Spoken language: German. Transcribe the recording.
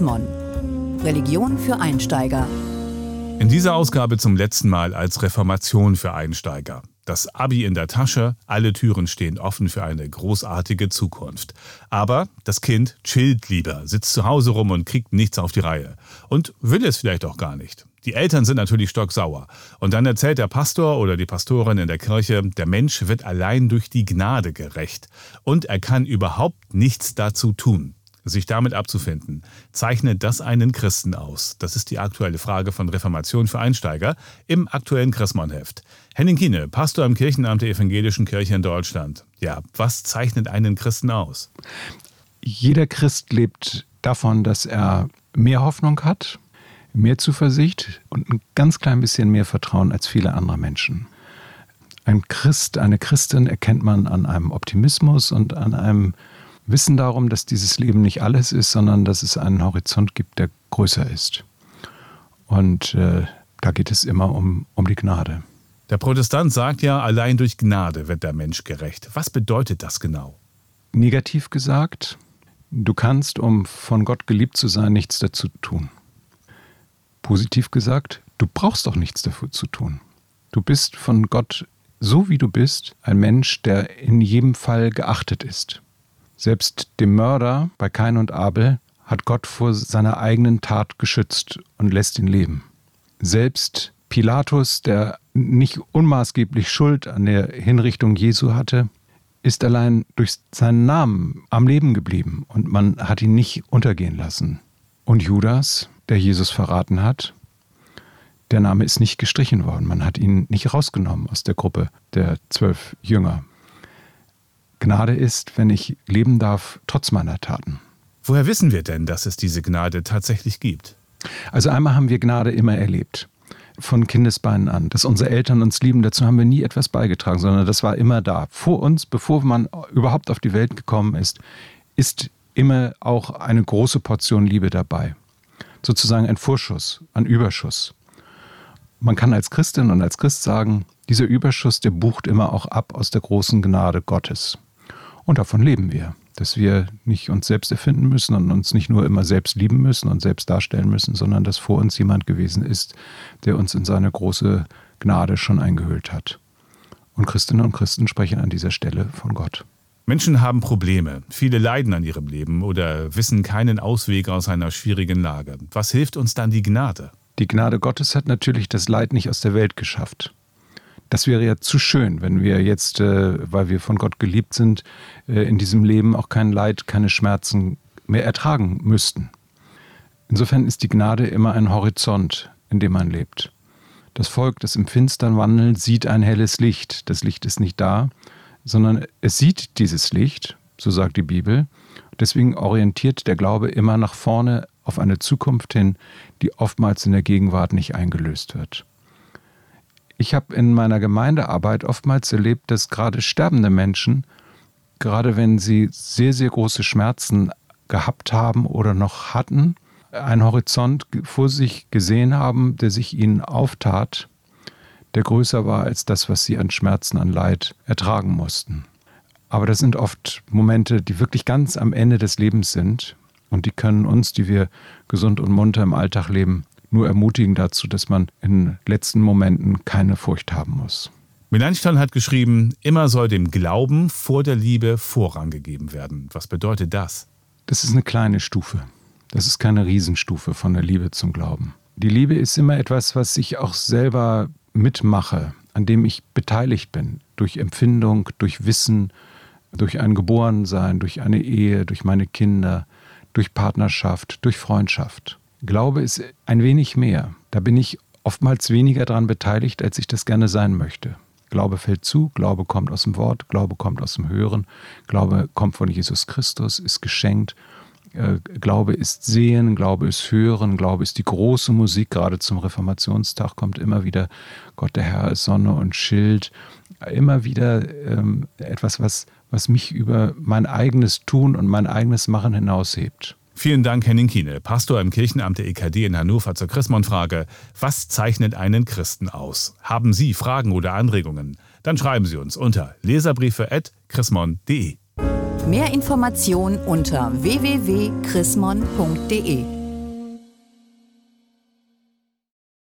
Mon. Religion für Einsteiger. In dieser Ausgabe zum letzten Mal als Reformation für Einsteiger. Das Abi in der Tasche, alle Türen stehen offen für eine großartige Zukunft. Aber das Kind chillt lieber, sitzt zu Hause rum und kriegt nichts auf die Reihe. Und will es vielleicht auch gar nicht. Die Eltern sind natürlich stocksauer. Und dann erzählt der Pastor oder die Pastorin in der Kirche, der Mensch wird allein durch die Gnade gerecht. Und er kann überhaupt nichts dazu tun sich damit abzufinden. Zeichnet das einen Christen aus? Das ist die aktuelle Frage von Reformation für Einsteiger im aktuellen Chrismon-Heft. Henning Kiene, Pastor im Kirchenamt der Evangelischen Kirche in Deutschland. Ja, was zeichnet einen Christen aus? Jeder Christ lebt davon, dass er mehr Hoffnung hat, mehr Zuversicht und ein ganz klein bisschen mehr Vertrauen als viele andere Menschen. Ein Christ, eine Christin erkennt man an einem Optimismus und an einem Wissen darum, dass dieses Leben nicht alles ist, sondern dass es einen Horizont gibt, der größer ist. Und äh, da geht es immer um, um die Gnade. Der Protestant sagt ja, allein durch Gnade wird der Mensch gerecht. Was bedeutet das genau? Negativ gesagt, du kannst, um von Gott geliebt zu sein, nichts dazu tun. Positiv gesagt, du brauchst doch nichts dafür zu tun. Du bist von Gott, so wie du bist, ein Mensch, der in jedem Fall geachtet ist. Selbst dem Mörder bei Kain und Abel hat Gott vor seiner eigenen Tat geschützt und lässt ihn leben. Selbst Pilatus, der nicht unmaßgeblich Schuld an der Hinrichtung Jesu hatte, ist allein durch seinen Namen am Leben geblieben und man hat ihn nicht untergehen lassen. Und Judas, der Jesus verraten hat, der Name ist nicht gestrichen worden. Man hat ihn nicht rausgenommen aus der Gruppe der zwölf Jünger. Gnade ist, wenn ich leben darf, trotz meiner Taten. Woher wissen wir denn, dass es diese Gnade tatsächlich gibt? Also einmal haben wir Gnade immer erlebt. Von Kindesbeinen an. Dass unsere Eltern uns lieben, dazu haben wir nie etwas beigetragen, sondern das war immer da. Vor uns, bevor man überhaupt auf die Welt gekommen ist, ist immer auch eine große Portion Liebe dabei. Sozusagen ein Vorschuss, ein Überschuss. Man kann als Christin und als Christ sagen, dieser Überschuss, der bucht immer auch ab aus der großen Gnade Gottes. Und davon leben wir, dass wir nicht uns selbst erfinden müssen und uns nicht nur immer selbst lieben müssen und selbst darstellen müssen, sondern dass vor uns jemand gewesen ist, der uns in seine große Gnade schon eingehüllt hat. Und Christinnen und Christen sprechen an dieser Stelle von Gott. Menschen haben Probleme, viele leiden an ihrem Leben oder wissen keinen Ausweg aus einer schwierigen Lage. Was hilft uns dann die Gnade? Die Gnade Gottes hat natürlich das Leid nicht aus der Welt geschafft. Das wäre ja zu schön, wenn wir jetzt, äh, weil wir von Gott geliebt sind, äh, in diesem Leben auch kein Leid, keine Schmerzen mehr ertragen müssten. Insofern ist die Gnade immer ein Horizont, in dem man lebt. Das Volk, das im Finstern wandelt, sieht ein helles Licht. Das Licht ist nicht da, sondern es sieht dieses Licht, so sagt die Bibel. Deswegen orientiert der Glaube immer nach vorne auf eine Zukunft hin, die oftmals in der Gegenwart nicht eingelöst wird. Ich habe in meiner Gemeindearbeit oftmals erlebt, dass gerade sterbende Menschen, gerade wenn sie sehr, sehr große Schmerzen gehabt haben oder noch hatten, einen Horizont vor sich gesehen haben, der sich ihnen auftat, der größer war als das, was sie an Schmerzen, an Leid ertragen mussten. Aber das sind oft Momente, die wirklich ganz am Ende des Lebens sind und die können uns, die wir gesund und munter im Alltag leben, nur ermutigen dazu, dass man in letzten Momenten keine Furcht haben muss. Melanchthon hat geschrieben, immer soll dem Glauben vor der Liebe Vorrang gegeben werden. Was bedeutet das? Das ist eine kleine Stufe. Das ist keine Riesenstufe von der Liebe zum Glauben. Die Liebe ist immer etwas, was ich auch selber mitmache, an dem ich beteiligt bin, durch Empfindung, durch Wissen, durch ein Geborensein, durch eine Ehe, durch meine Kinder, durch Partnerschaft, durch Freundschaft. Glaube ist ein wenig mehr. Da bin ich oftmals weniger daran beteiligt, als ich das gerne sein möchte. Glaube fällt zu, Glaube kommt aus dem Wort, Glaube kommt aus dem Hören, Glaube kommt von Jesus Christus, ist geschenkt. Äh, Glaube ist Sehen, Glaube ist Hören, Glaube ist die große Musik. Gerade zum Reformationstag kommt immer wieder Gott der Herr ist Sonne und Schild. Immer wieder ähm, etwas, was, was mich über mein eigenes Tun und mein eigenes Machen hinaushebt. Vielen Dank, Henning Kiene, Pastor im Kirchenamt der EKD in Hannover zur Chrismon-Frage. Was zeichnet einen Christen aus? Haben Sie Fragen oder Anregungen? Dann schreiben Sie uns unter leserbriefe.chrismon.de. Mehr Informationen unter www.chrismon.de.